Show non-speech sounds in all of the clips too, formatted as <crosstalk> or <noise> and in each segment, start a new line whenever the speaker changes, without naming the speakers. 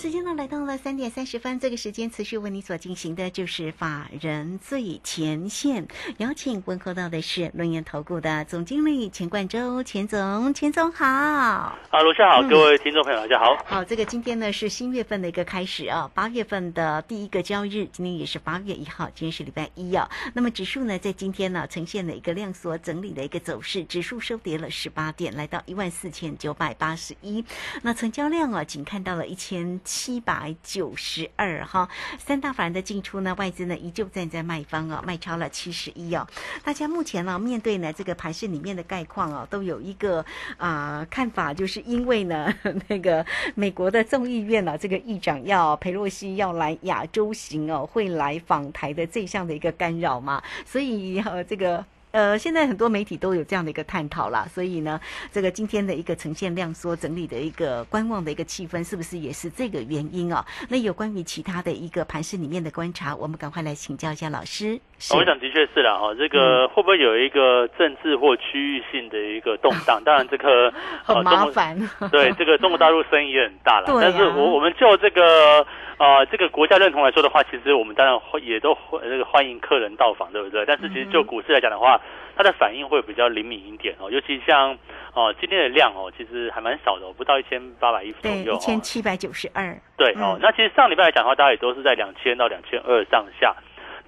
时间呢来到了三点三十分，这个时间持续为你所进行的就是法人最前线，邀请问候到的是轮研投顾的总经理钱冠洲，钱总，钱总好。
啊，卢夏好，各位听众朋友大家好。
好，这个今天呢是新月份的一个开始啊，八月份的第一个交易日，今天也是八月一号，今天是礼拜一啊。那么指数呢在今天呢呈现了一个量缩整理的一个走势，指数收跌了十八点，来到一万四千九百八十一。那成交量啊仅看到了一千。七百九十二哈，三大法人的进出呢，外资呢依旧站在卖方啊，卖超了七十一哦。大家目前呢，面对呢这个盘市里面的概况哦，都有一个啊看法，就是因为呢 <laughs> 那个美国的众议院呢，这个议长要佩洛西要来亚洲行哦，会来访台的这项的一个干扰嘛，所以呃这个。呃，现在很多媒体都有这样的一个探讨啦，所以呢，这个今天的一个呈现量缩整理的一个观望的一个气氛，是不是也是这个原因啊？那有关于其他的一个盘市里面的观察，我们赶快来请教一下老师。
我想的确是了哈，这个会不会有一个政治或区域性的一个动荡？<laughs> 当然这个
很麻烦。<laughs>
对，这个中国大陆声音也很大了，但是我我们就这个呃这个国家认同来说的话，其实我们当然也都那个欢迎客人到访，对不对？但是其实就股市来讲的话，它的反应会比较灵敏一点哦，尤其像哦今天的量哦，其实还蛮少的，不到一千八百亿左右，
一千七百九十二。
对哦，那其实上礼拜来讲的话，大家也都是在两千到两千二上下。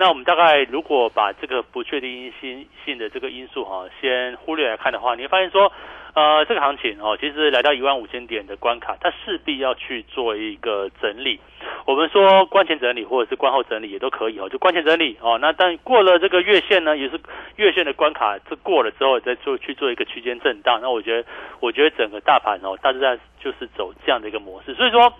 那我们大概如果把这个不确定性性的这个因素哈，先忽略来看的话，你会发现说，呃，这个行情哦，其实来到一万五千点的关卡，它势必要去做一个整理。我们说关前整理或者是关后整理也都可以哦，就关前整理哦。那但过了这个月线呢，也是月线的关卡，这过了之后再做去做一个区间震荡。那我觉得，我觉得整个大盘哦，大致在就是走这样的一个模式。所以说，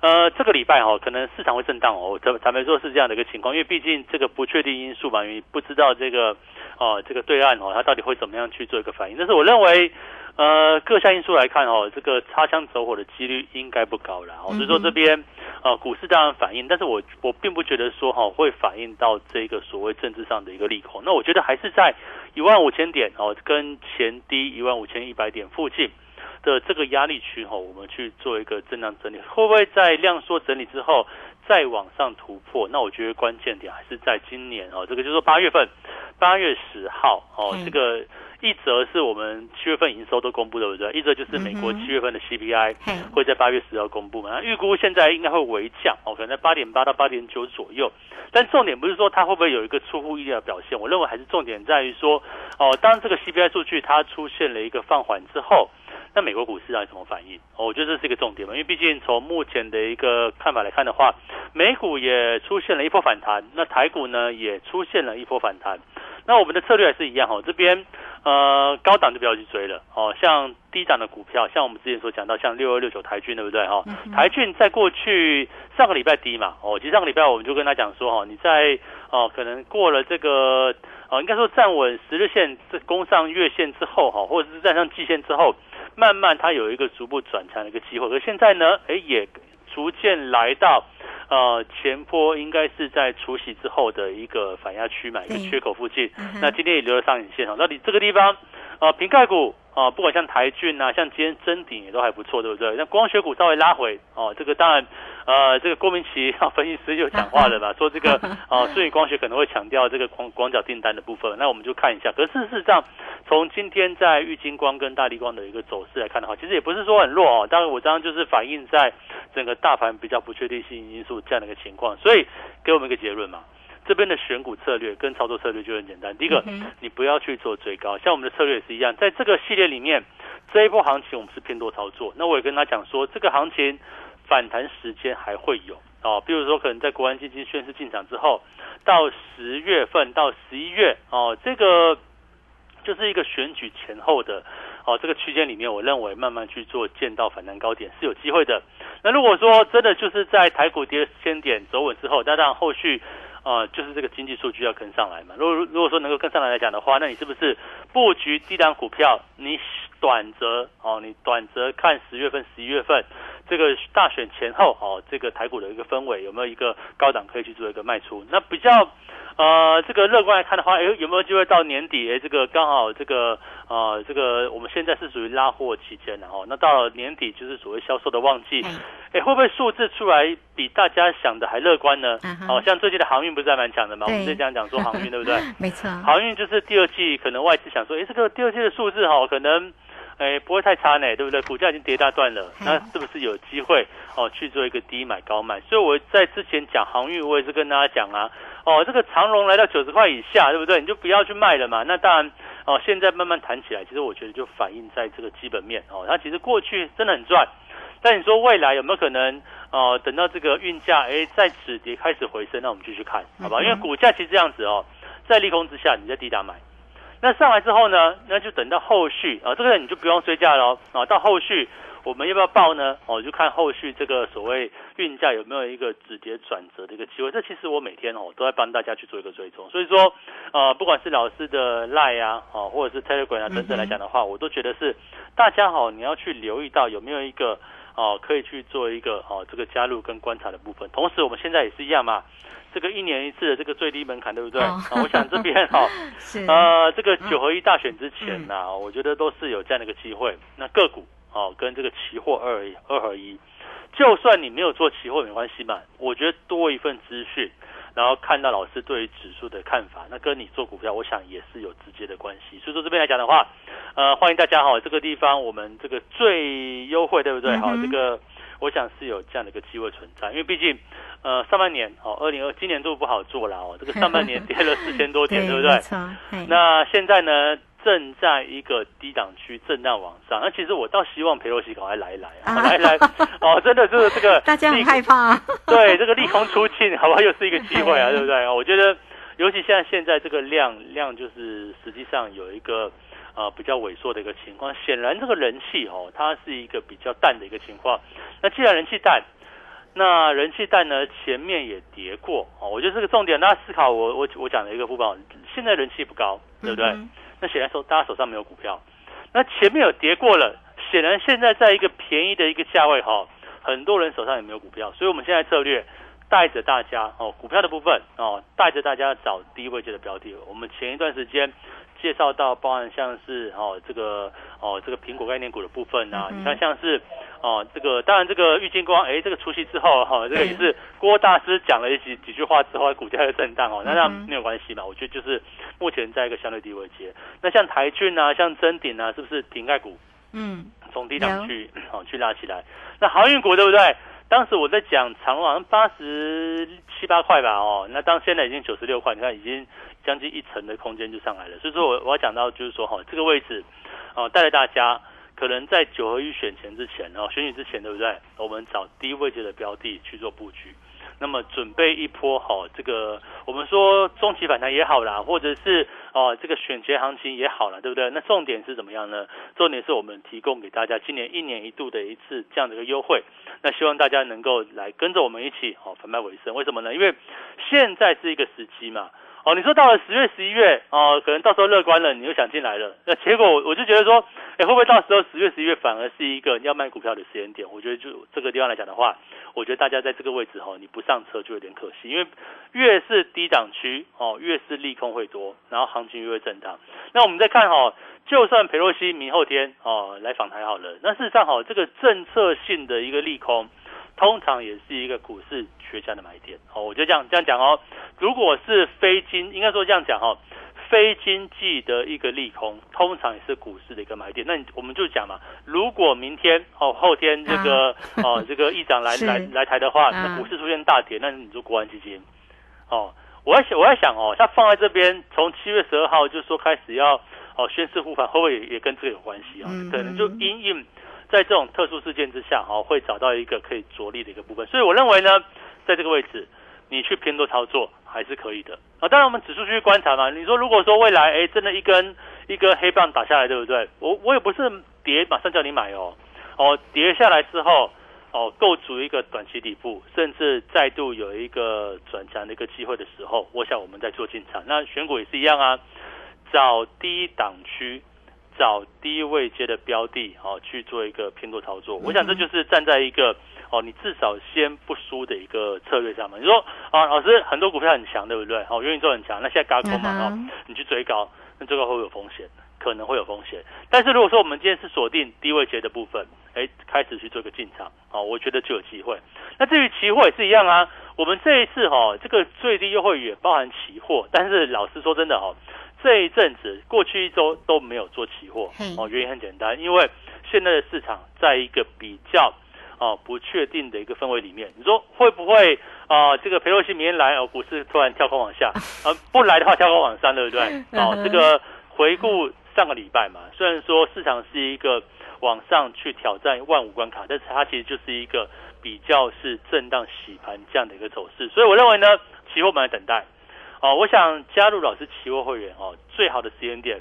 呃，这个礼拜哦，可能市场会震荡哦。坦坦白说，是这样的一个情况，因为毕竟这个不确定因素嘛，因为不知道这个哦，这个对岸哦，它到底会怎么样去做一个反应。但是我认为。呃，各项因素来看哦，这个擦枪走火的几率应该不高了。所以说这边呃，股市当然反应，但是我我并不觉得说哈会反映到这个所谓政治上的一个利空。那我觉得还是在一万五千点哦，跟前低一万五千一百点附近的这个压力区哈，我们去做一个震荡整理，会不会在量缩整理之后再往上突破？那我觉得关键点还是在今年哦，这个就是说八月份八月十号哦，这个。一则是我们七月份营收都公布，对不对？一则就是美国七月份的 CPI 会在八月十号公布嘛？那预估现在应该会微降哦，可能在八点八到八点九左右。但重点不是说它会不会有一个出乎意料的表现，我认为还是重点在于说，哦，当这个 CPI 数据它出现了一个放缓之后，那美国股市到底怎么反应？哦，我觉得这是一个重点嘛，因为毕竟从目前的一个看法来看的话，美股也出现了一波反弹，那台股呢也出现了一波反弹。那我们的策略还是一样哦，这边呃高档就不要去追了哦，像低档的股票，像我们之前所讲到，像六二六九台骏对不对哈？台骏在过去上个礼拜低嘛哦，其实上个礼拜我们就跟他讲说哈，你在哦可能过了这个哦应该说站稳十日线这攻上月线之后哈，或者是站上季线之后，慢慢它有一个逐步转强的一个机会，而现在呢，哎也逐渐来到。呃，前坡应该是在除夕之后的一个反压区嘛，一个缺口附近。那今天也留了上影线哦。那你这个地方，呃，瓶盖股啊，不管像台骏啊，像今天真顶也都还不错，对不对？那光学股稍微拉回哦，这个当然。呃，这个郭明奇分析师就讲话了嘛，说这个啊，<laughs> 顺宇光学可能会强调这个广广角订单的部分，那我们就看一下。可是事实上，从今天在玉金光跟大力光的一个走势来看的话，其实也不是说很弱哦。当然，我刚刚就是反映在整个大盘比较不确定性因素这样的一个情况，所以给我们一个结论嘛。这边的选股策略跟操作策略就很简单。第一个，你不要去做追高，像我们的策略也是一样，在这个系列里面，这一波行情我们是偏多操作。那我也跟他讲说，这个行情。反弹时间还会有哦，比如说可能在国安基金宣誓进场之后，到十月份到十一月哦，这个就是一个选举前后的哦，这个区间里面，我认为慢慢去做见到反弹高点是有机会的。那如果说真的就是在台股跌千点走稳之后，那当然后续啊，就是这个经济数据要跟上来嘛。如果如果说能够跟上来来讲的话，那你是不是布局低档股票？你短则哦，你短则看十月份、十一月份这个大选前后哦，这个台股的一个氛围有没有一个高档可以去做一个卖出？那比较。呃，这个乐观来看的话，哎，有没有机会到年底？哎，这个刚好这个呃，这个我们现在是属于拉货期间的哦。那到了年底就是所谓销售的旺季，哎，会不会数字出来比大家想的还乐观呢？好，像最近的航运不是还蛮强的吗？我们之前讲讲说航运对不对？<laughs>
没错，
航运就是第二季可能外资想说，哎，这个第二季的数字哈，可能哎不会太差呢，对不对？股价已经跌大段了，那是不是有机会哦去做一个低买高卖？所以我在之前讲航运，我也是跟大家讲啊。哦，这个长荣来到九十块以下，对不对？你就不要去卖了嘛。那当然，哦，现在慢慢谈起来，其实我觉得就反映在这个基本面哦。它其实过去真的很赚，但你说未来有没有可能？哦，等到这个运价哎在止跌开始回升，那我们继续看，好吧？因为股价其实这样子哦，在利空之下，你在低档买，那上来之后呢，那就等到后续啊，这个你就不用追价了啊，到后续。我们要不要报呢？哦，就看后续这个所谓运价有没有一个止跌转折的一个机会。这其实我每天哦都在帮大家去做一个追踪。所以说，呃，不管是老师的 Line 啊，哦，或者是 Telegram 啊等等来讲的话，我都觉得是大家好，你要去留意到有没有一个哦可以去做一个哦这个加入跟观察的部分。同时，我们现在也是一样嘛，这个一年一次的这个最低门槛，对不对？啊，我想这边 <laughs> 哈，呃，这个九合一大选之前呢，我觉得都是有这样的一个机会。那个股。哦，跟这个期货二二合一，就算你没有做期货没关系嘛。我觉得多一份资讯，然后看到老师对于指数的看法，那跟你做股票，我想也是有直接的关系。所以说这边来讲的话，呃，欢迎大家哈，这个地方我们这个最优惠，对不对？好，这个我想是有这样的一个机会存在，因为毕竟呃上半年哦，二零二今年度不好做了哦，这个上半年 <laughs> 跌了四千多点，对不对？那现在呢？正在一个低档区震荡往上，那其实我倒希望裴洛西赶快来一来啊，来来 <laughs> 哦，真的就是这个
大家很害怕，
对这个利空出尽，好不好？又是一个机会啊，<laughs> 对不对？我觉得，尤其现在现在这个量量就是实际上有一个呃比较萎缩的一个情况，显然这个人气哦，它是一个比较淡的一个情况。那既然人气淡，那人气淡呢，前面也跌过哦，我觉得这个重点，大家思考我我我讲的一个副报，现在人气不高，对不对？那显然说，大家手上没有股票，那前面有跌过了，显然现在在一个便宜的一个价位哈，很多人手上也没有股票，所以我们现在策略带着大家哦，股票的部分哦，带着大家找低位阶的标的。我们前一段时间。介绍到包含像是哦这个哦这个苹果概念股的部分啊，你看像是哦这个当然这个郁金光哎这个出息之后哈这个也是郭大师讲了几几句话之后股价又震荡哦，那那没有关系嘛，我觉得就是目前在一个相对低位阶。那像台骏啊像真鼎啊是不是顶盖股？嗯，从低档去哦去拉起来。那航运股对不对？当时我在讲长好像八十七八块吧哦，那当现在已经九十六块，你看已经。将近一层的空间就上来了，所以说我我要讲到就是说哈，这个位置，哦，带着大家可能在九合一选前之前哦，选举之前对不对？我们找低位置的标的去做布局，那么准备一波哈，这个我们说中期反弹也好啦，或者是哦这个选前行情也好了，对不对？那重点是怎么样呢？重点是我们提供给大家今年一年一度的一次这样的一个优惠，那希望大家能够来跟着我们一起哦反败为胜。为什么呢？因为现在是一个时机嘛。哦，你说到了十月、十一月，哦，可能到时候乐观了，你又想进来了，那结果我就觉得说，哎，会不会到时候十月、十一月反而是一个要卖股票的时间点？我觉得就这个地方来讲的话，我觉得大家在这个位置哈，你不上车就有点可惜，因为越是低档区哦，越是利空会多，然后行情越会震荡。那我们再看哈，就算佩洛西明后天哦来访台好了，那事实上哈，这个政策性的一个利空。通常也是一个股市缺价的买点哦，我就这样这样讲哦。如果是非经，应该说这样讲哦，非经济的一个利空，通常也是股市的一个买点。那我们就讲嘛，如果明天哦后天这个哦这个议长来 <laughs> 来来台的话，那股市出现大跌，那你就国安基金哦。我在想我在想哦，他放在这边，从七月十二号就说开始要哦宣誓护盘，会不会也也跟这个有关系啊？可能就因应。在这种特殊事件之下，哈，会找到一个可以着力的一个部分，所以我认为呢，在这个位置，你去偏多操作还是可以的啊。当然，我们指数去观察嘛。你说，如果说未来，哎，真的一根一根黑棒打下来，对不对？我我也不是跌，马上叫你买哦。哦，跌下来之后，哦构筑一个短期底部，甚至再度有一个转强的一个机会的时候，我想我们在做进场。那选股也是一样啊，找低档区。找低位接的标的，哦，去做一个偏多操作。我想这就是站在一个哦，你至少先不输的一个策略上面。你说啊，老师很多股票很强，对不对？哦，元宇宙很强，那现在高空嘛，哦，你去追高，那这个会有风险，可能会有风险。但是如果说我们今天是锁定低位接的部分，哎，开始去做一个进场，哦，我觉得就有机会。那至于期货也是一样啊，我们这一次哈，这个最低优惠也包含期货，但是老实说真的哈。这一阵子，过去一周都没有做期货哦，原因很简单，因为现在的市场在一个比较哦不确定的一个氛围里面。你说会不会啊？这个裴洛西明天来哦，股市突然跳空往下，<laughs> 呃，不来的话跳空往上，对不对？哦，这个回顾上个礼拜嘛，虽然说市场是一个往上去挑战万五关卡，但是它其实就是一个比较是震荡洗盘这样的一个走势，所以我认为呢，期货们来等待。哦，我想加入老师期货会员哦，最好的时间点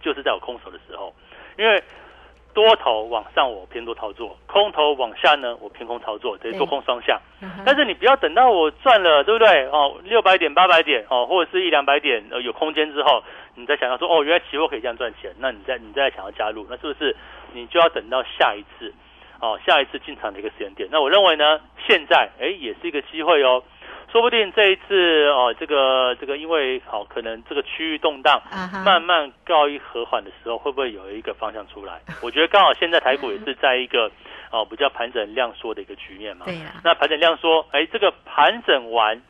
就是在我空手的时候，因为多头往上我偏多操作，空头往下呢我偏空操作，等于多空双向。但是你不要等到我赚了，对不对？哦，六百点、八百点哦，或者是一两百点呃有空间之后，你再想到说哦，原来期货可以这样赚钱，那你再你再想要加入，那是不是你就要等到下一次哦，下一次进场的一个时间点？那我认为呢，现在哎也是一个机会哦。说不定这一次哦，这个这个，因为好可能这个区域动荡，慢慢告一和缓的时候，会不会有一个方向出来？我觉得刚好现在台股也是在一个哦比较盘整量缩的一个局面嘛。
对呀
那盘整量缩，哎，这个盘整完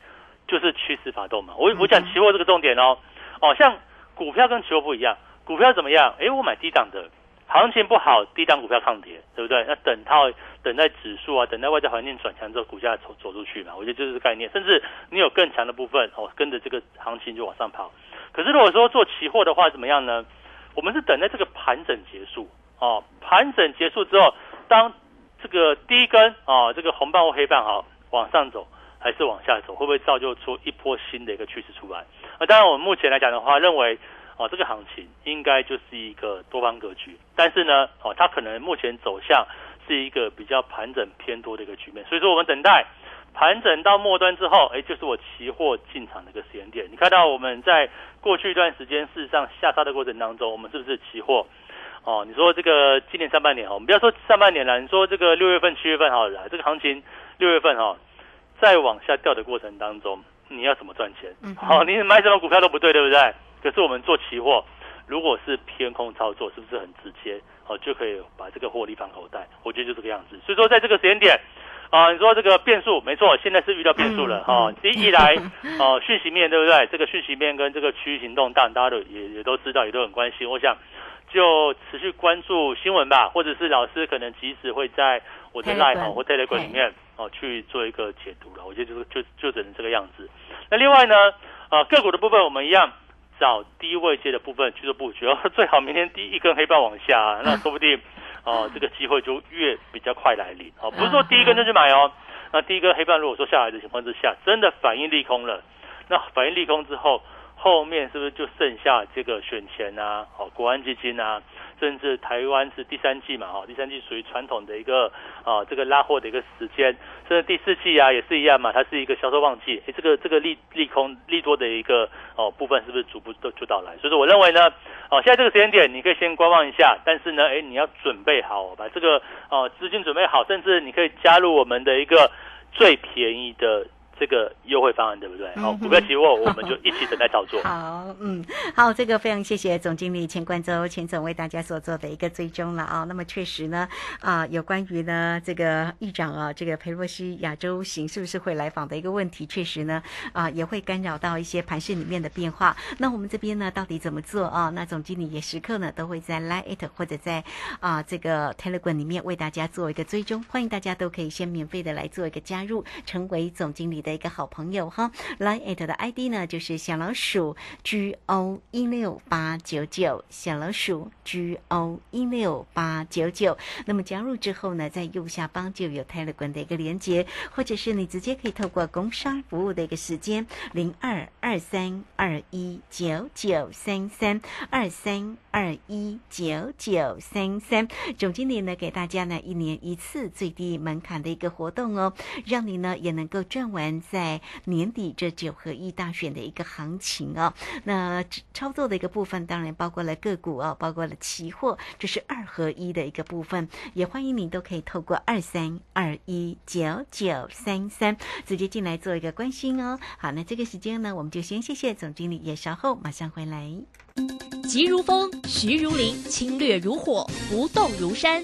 就是趋势发动嘛。我我讲期货这个重点哦，哦，像股票跟期货不一样，股票怎么样？哎，我买低档的。行情不好，低档股票抗跌，对不对？那等它等待指数啊，等待外在环境转强之后，股价走走出去嘛。我觉得就是概念。甚至你有更强的部分，哦，跟着这个行情就往上跑。可是如果说做期货的话，怎么样呢？我们是等待这个盘整结束哦，盘整结束之后，当这个第一根啊，这个红棒或黑棒哈往上走，还是往下走，会不会造就出一波新的一个趋势出来？啊当然，我们目前来讲的话，认为。哦，这个行情应该就是一个多方格局，但是呢，哦，它可能目前走向是一个比较盘整偏多的一个局面，所以说我们等待盘整到末端之后，哎，就是我期货进场的一个时间点。你看到我们在过去一段时间，事实上下杀的过程当中，我们是不是期货？哦，你说这个今年上半年哈，我们不要说上半年了，你说这个六月份、七月份好了，这个行情六月份哈，再往下掉的过程当中，你要怎么赚钱？好，你买什么股票都不对，对不对？可是我们做期货，如果是偏空操作，是不是很直接哦，就可以把这个获利放口袋？我觉得就这个样子。所以说，在这个时间点啊，你说这个变数没错，现在是遇到变数了哈。第一来 <laughs> 哦，讯息面对不对？这个讯息面跟这个区域行动，当然大家都也也都知道，也都很关心。我想就持续关注新闻吧，或者是老师可能即使会在我的 Live 或 Telegram 里面哦去做一个解读了。我觉得就是就就只能这个样子。那另外呢，啊个股的部分我们一样。找低位接的部分去做布局，<laughs> 最好明天第一根黑棒往下，<laughs> 那说不定哦，这个机会就越比较快来临哦。不是说第一根就去买哦，那第一根黑棒如果说下来的情况之下，真的反应利空了，那反应利空之后。后面是不是就剩下这个选钱啊？哦，国安基金啊，甚至台湾是第三季嘛？哈，第三季属于传统的一个啊，这个拉货的一个时间。甚至第四季啊，也是一样嘛，它是一个销售旺季。哎，这个这个利利空利多的一个哦部分，是不是逐步都就到来？所以说，我认为呢，哦，现在这个时间点，你可以先观望一下。但是呢，哎，你要准备好，把这个哦资金准备好，甚至你可以加入我们的一个最便宜的。这个优惠方案对不对？好，股票期货我们就一起等待操作。<laughs>
好，嗯，好，这个非常谢谢总经理钱冠洲钱总为大家所做的一个追踪了啊。那么确实呢，啊，有关于呢这个议长啊，这个佩洛西亚洲行是不是会来访的一个问题，确实呢啊也会干扰到一些盘市里面的变化。那我们这边呢到底怎么做啊？那总经理也时刻呢都会在 Line 或者在啊这个 Telegram 里面为大家做一个追踪，欢迎大家都可以先免费的来做一个加入，成为总经理。的一个好朋友哈。Line 的 ID 呢就是小老鼠 G O 一六八九九，小老鼠 G O 一六八九九。那么加入之后呢，在右下方就有 Telegram 的一个连接，或者是你直接可以透过工商服务的一个时间零二二三二一九九三三二三二一九九三三。总经理呢给大家呢一年一次最低门槛的一个活动哦，让你呢也能够赚完在年底这九合一大选的一个行情哦。那操作的一个部分当然包括了个股哦，包括了期货，这是二合一的一个部分。也欢迎你都可以透过二三二一九九三三直接进来做一个关心哦。好，那这个时间呢，我们就先谢谢总经理，也稍后马上回来。
急如风，徐如林，侵略如火，不动如山。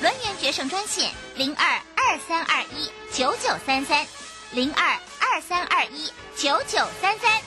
轮圆决胜专线零二二三二一九九三三零二二三二一九九三三。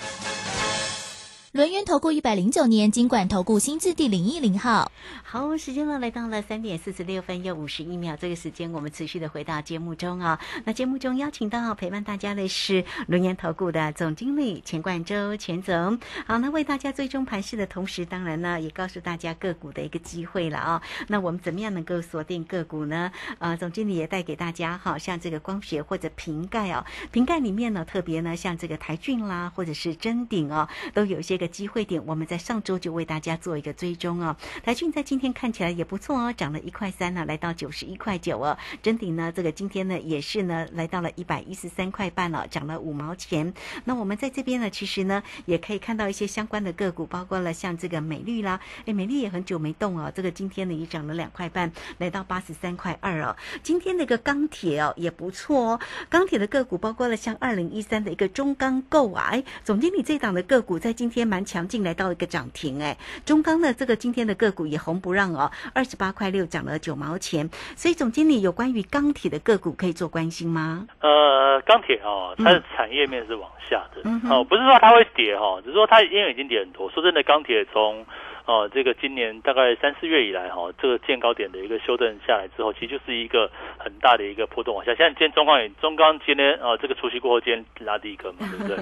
轮源投顾一百零九年金管投顾新字第零一零号，
好，时间呢来到了三点四十六分又五十一秒，这个时间我们持续的回到节目中啊。那节目中邀请到陪伴大家的是龙岩投顾的总经理钱冠周钱总。好，那为大家追踪盘势的同时，当然呢也告诉大家个股的一个机会了啊。那我们怎么样能够锁定个股呢？呃，总经理也带给大家，好像这个光学或者瓶盖哦，瓶盖里面呢特别呢像这个台骏啦，或者是真鼎哦，都有一些个。机会点，我们在上周就为大家做一个追踪哦。台骏在今天看起来也不错哦，涨了一块三呢，来到九十一块九哦。整体呢，这个今天呢也是呢来到了一百一十三块半了，涨了五毛钱。那我们在这边呢，其实呢也可以看到一些相关的个股，包括了像这个美丽啦，哎，美丽也很久没动哦，这个今天呢也涨了两块半，来到八十三块二哦。今天那个钢铁哦也不错哦，钢铁的个股包括了像二零一三的一个中钢构啊，哎，总经理这档的个股在今天蛮。强劲，来到一个涨停，哎，中钢的这个今天的个股也红不让哦，二十八块六涨了九毛钱，所以总经理有关于钢铁的个股可以做关心吗？
呃，钢铁哦，它的产业面是往下的，哦，不是说它会跌哈，只是说它因为已经跌很多。说真的，钢铁从哦，这个今年大概三四月以来哈，这个见高点的一个修正下来之后，其实就是一个很大的一个波动往下。像今天中钢也中钢今天啊，这个除夕过后今天拉低一个嘛，对不对？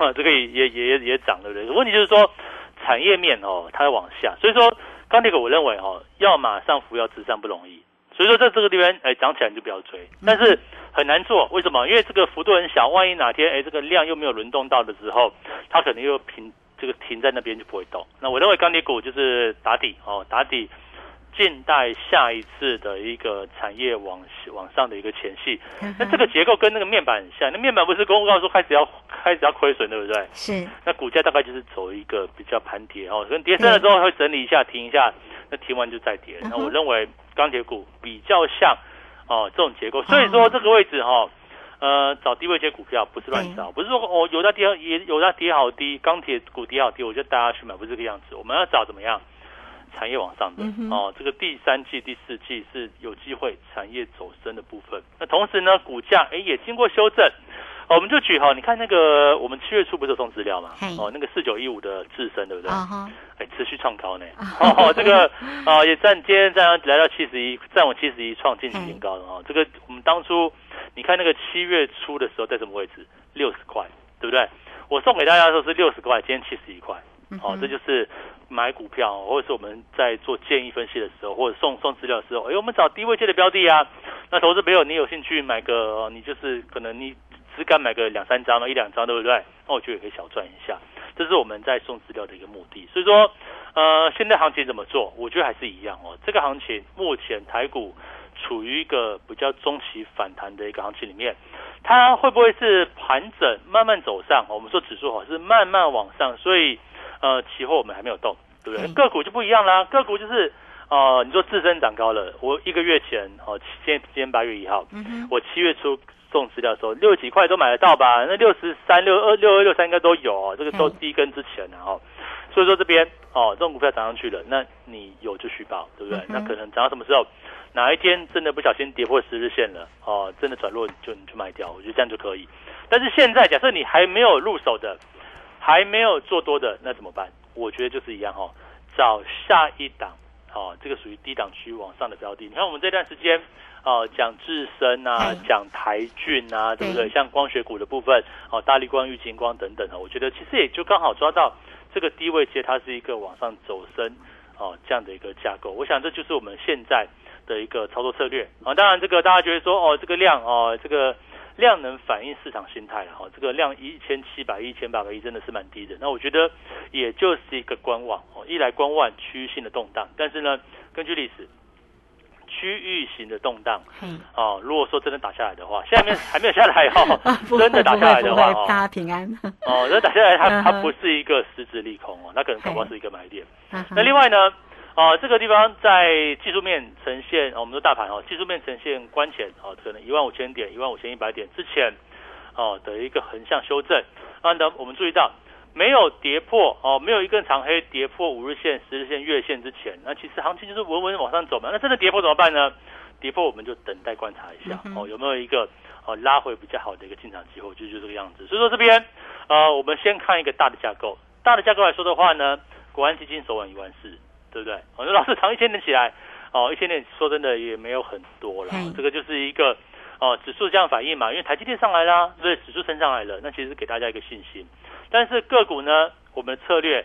啊，<laughs> 这个也也也也涨，对不对？问题就是说产业面哦，它往下，所以说钢铁股我认为哦，要马上扶摇直上不容易。所以说在这个地方哎涨起来你就不要追，但是很难做，为什么？因为这个幅度很小，万一哪天哎这个量又没有轮动到的时候，它可能又平。这个停在那边就不会动。那我认为钢铁股就是打底哦，打底，静待下一次的一个产业往往上的一个前戏。那这个结构跟那个面板很像，那面板不是公告说开始要 <laughs> 开始要亏损，对不对？
是。
那股价大概就是走一个比较盘跌哦，跟跌深了之后会整理一下，停一下，那停完就再跌。那我认为钢铁股比较像哦这种结构，所以说这个位置哈。呃，找低位接股票不是乱找，不是说哦有它跌也有它跌好低，钢铁股跌好低，我就大家去买，不是这个样子。我们要找怎么样产业往上的哦，这个第三季、第四季是有机会产业走升的部分。那同时呢，股价哎也经过修正，我们就举哈，你看那个我们七月初不是有送资料嘛？哦，那个四九一五的智深对不对？哎，持续创高呢。<laughs> 哦，这个啊也站今天占来到七十一，站稳七十一创近期新高的哦。这个我们当初。你看那个七月初的时候在什么位置？六十块，对不对？我送给大家的时候是六十块，今天七十一块。好，这就是买股票，或者是我们在做建议分析的时候，或者送送资料的时候，哎，我们找低位阶的标的啊。那投资朋友，你有兴趣买个，你就是可能你只敢买个两三张嘛，一两张，对不对？那我觉得也可以小赚一下。这是我们在送资料的一个目的。所以说，呃，现在行情怎么做？我觉得还是一样哦。这个行情目前台股处于一个比较中期反弹的一个行情里面，它会不会是盘整慢慢走上？我们说指数好是慢慢往上，所以呃，期货我们还没有动，对不对？个股就不一样啦，个股就是呃，你说自身涨高了，我一个月前哦，今今天八月一号，我七月初。送资料的时候，六几块都买得到吧？那六十三、六二、六二、六三应该都有哦。这个都低跟之前的哦，所以说这边哦，这种股票涨上去了，那你有就续报，对不对？那可能涨到什么时候？哪一天真的不小心跌破十日线了哦，真的转弱就你就卖掉，我觉得这样就可以。但是现在假设你还没有入手的，还没有做多的，那怎么办？我觉得就是一样哈，找下一档哦，这个属于低档区往上的标的。你看我们这段时间。哦，讲智深啊，讲台骏啊，对不对？像光学股的部分，哦，大力光、玉金光等等啊，我觉得其实也就刚好抓到这个低位阶，它是一个往上走升哦这样的一个架构。我想这就是我们现在的一个操作策略啊。当然，这个大家觉得说，哦，这个量哦，这个量能反映市场心态了哈。这个量一千七百亿、一千八百亿真的是蛮低的。那我觉得也就是一个观望哦，一来观望区域性的动荡，但是呢，根据历史。区域型的动荡，哦，如果说真的打下来的话，下面 <laughs> 还没有下来 <laughs> 哈，真的打下来的话，
大家平安。
哦，那打下来，它它不是一个实质利空哦，那可能恐怕是一个买点。那另外呢，哦，这个地方在技术面呈现，我们说大盘哦，技术面呈现关前哦，可能一万五千点、一万五千一百点之前哦的一个横向修正。那呢，我们注意到。没有跌破哦，没有一根长黑跌破五日线、十日线、月线之前，那其实行情就是稳稳往上走嘛。那真的跌破怎么办呢？跌破我们就等待观察一下哦，有没有一个哦拉回比较好的一个进场机会，就就这个样子。所以说这边呃，我们先看一个大的架构，大的架构来说的话呢，国安基金首稳一万四，对不对？我说老师长一千点起来哦，一千点说真的也没有很多了，这个就是一个哦指数这样反应嘛，因为台积电上来啦，对？指数升上来了，那其实给大家一个信心。但是个股呢，我们的策略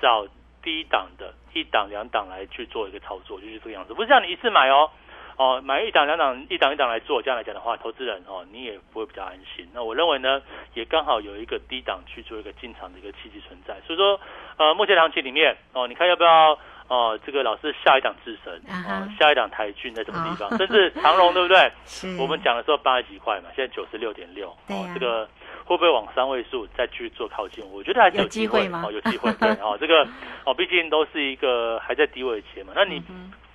找低档的一档两档来去做一个操作，就是这个样子，不是让你一次买哦，哦买一档两档一档一档来做，这样来讲的话，投资人哦你也不会比较安心。那我认为呢，也刚好有一个低档去做一个进场的一个契机存在。所以说，呃，目前行情里面哦，你看要不要哦，这个老师下一档智神，哦，下一档台骏在什么地方？甚至长荣对不对？<laughs> 我们讲的时候八十几块嘛，现在九十六点六，哦，这个。会不会往三位数再去做靠近？我觉得还是有机会
吗？
哦，有机会 <laughs> 对哦，这个哦，毕竟都是一个还在低位期嘛。那你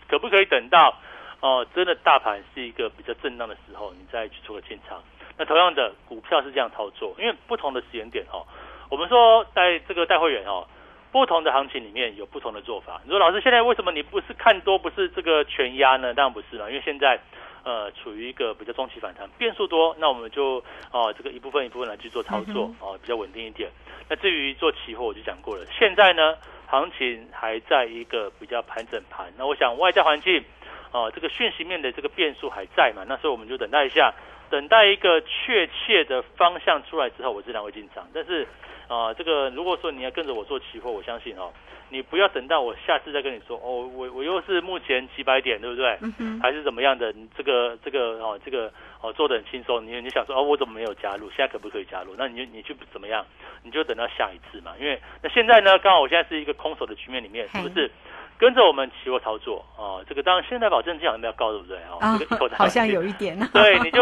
可不可以等到哦，真的大盘是一个比较震荡的时候，你再去做个进场？那同样的股票是这样操作，因为不同的时间点哦，我们说在这个带会员哦，不同的行情里面有不同的做法。你说老师现在为什么你不是看多，不是这个全压呢？当然不是了，因为现在。呃，处于一个比较中期反弹，变数多，那我们就哦，这个一部分一部分来去做操作，哦，比较稳定一点。那至于做期货，我就讲过了。现在呢，行情还在一个比较盘整盘，那我想外在环境，哦，这个讯息面的这个变数还在嘛？那所以我们就等待一下，等待一个确切的方向出来之后，我自然会进场。但是，啊，这个如果说你要跟着我做期货，我相信哦。你不要等到我下次再跟你说哦，我我又是目前几百点，对不对？还是怎么样的？你这个这个哦，这个哦做的很轻松。你你想说哦，我怎么没有加入？现在可不可以加入？那你就你就怎么样？你就等到下一次嘛。因为那现在呢，刚好我现在是一个空手的局面里面，是不是？跟着我们期货操作啊，这个当然现在保证金好像比较高，对不对？哦，这个一口
好像有一点。<laughs>
对，你就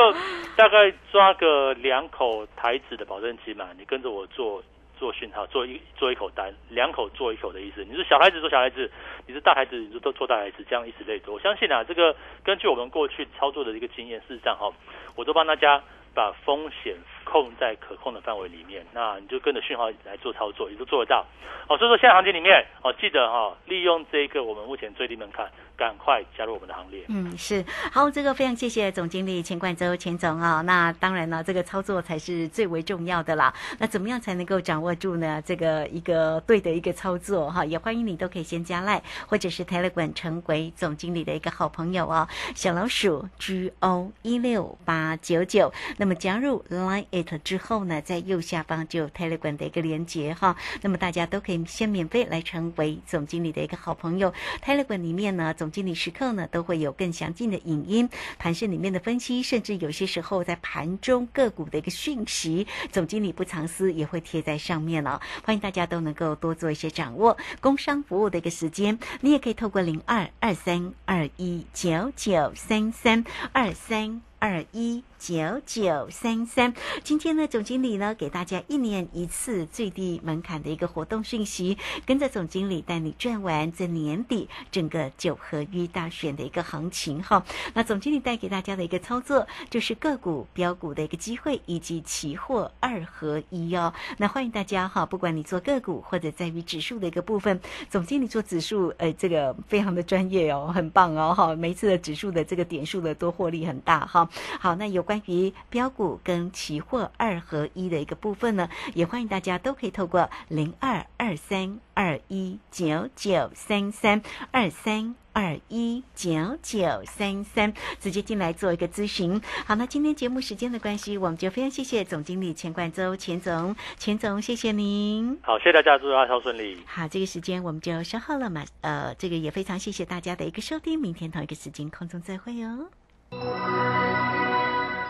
大概抓个两口台子的保证金嘛，你跟着我做。做讯号，做一做一口单，两口做一口的意思。你是小孩子做小孩子，你是大孩子，你就都做大孩子，这样以此类推。我相信啊，这个根据我们过去操作的一个经验，事实上哈，我都帮大家把风险控在可控的范围里面。那你就跟着讯号来做操作，也都做得到。哦，所以说现在行情里面，哦，记得哈，利用这个我们目前最低门槛。赶快加入我们的行列。
嗯，是好，这个非常谢谢总经理钱冠周钱总啊。那当然了，这个操作才是最为重要的啦。那怎么样才能够掌握住呢？这个一个对的一个操作哈，也欢迎你都可以先加赖，或者是 Telegram 成为总经理的一个好朋友哦。小老鼠 G O 一六八九九，那么加入 Line at 之后呢，在右下方就有 Telegram 的一个连接哈。那么大家都可以先免费来成为总经理的一个好朋友。Telegram 里面呢，总经理时刻呢都会有更详尽的影音、盘市里面的分析，甚至有些时候在盘中个股的一个讯息，总经理不藏私也会贴在上面了。欢迎大家都能够多做一些掌握。工商服务的一个时间，你也可以透过零二二三二一九九三三二三二一。九九三三，今天呢，总经理呢给大家一年一次最低门槛的一个活动讯息，跟着总经理带你赚完这年底整个九合一大选的一个行情哈。那总经理带给大家的一个操作就是个股标股的一个机会，以及期货二合一哦。那欢迎大家哈，不管你做个股或者在于指数的一个部分，总经理做指数，呃，这个非常的专业哦，很棒哦哈。每一次的指数的这个点数的多获利很大哈。好，那有。关于标股跟期货二合一的一个部分呢，也欢迎大家都可以透过零二二三二一九九三三二三二一九九三三直接进来做一个咨询。好，那今天节目时间的关系，我们就非常谢谢总经理钱冠周钱总，钱总谢谢您。
好，谢谢大家，祝大家顺利。
好，这个时间我们就稍后了嘛，呃，这个也非常谢谢大家的一个收听，明天同一个时间空中再会哦。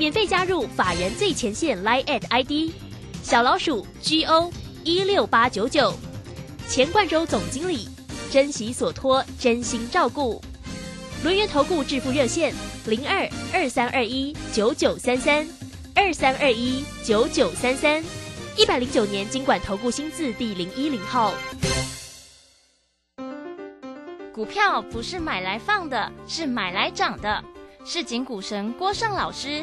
免费加入法人最前线 Line at ID 小老鼠 GO 一六八九九，钱冠洲总经理，珍惜所托，真心照顾。轮源投顾致富热线零二二三二一九九三三二三二一九九三三，一百零九年经管投顾新字第零一零号。
股票不是买来放的，是买来涨的。市井股神郭胜老师。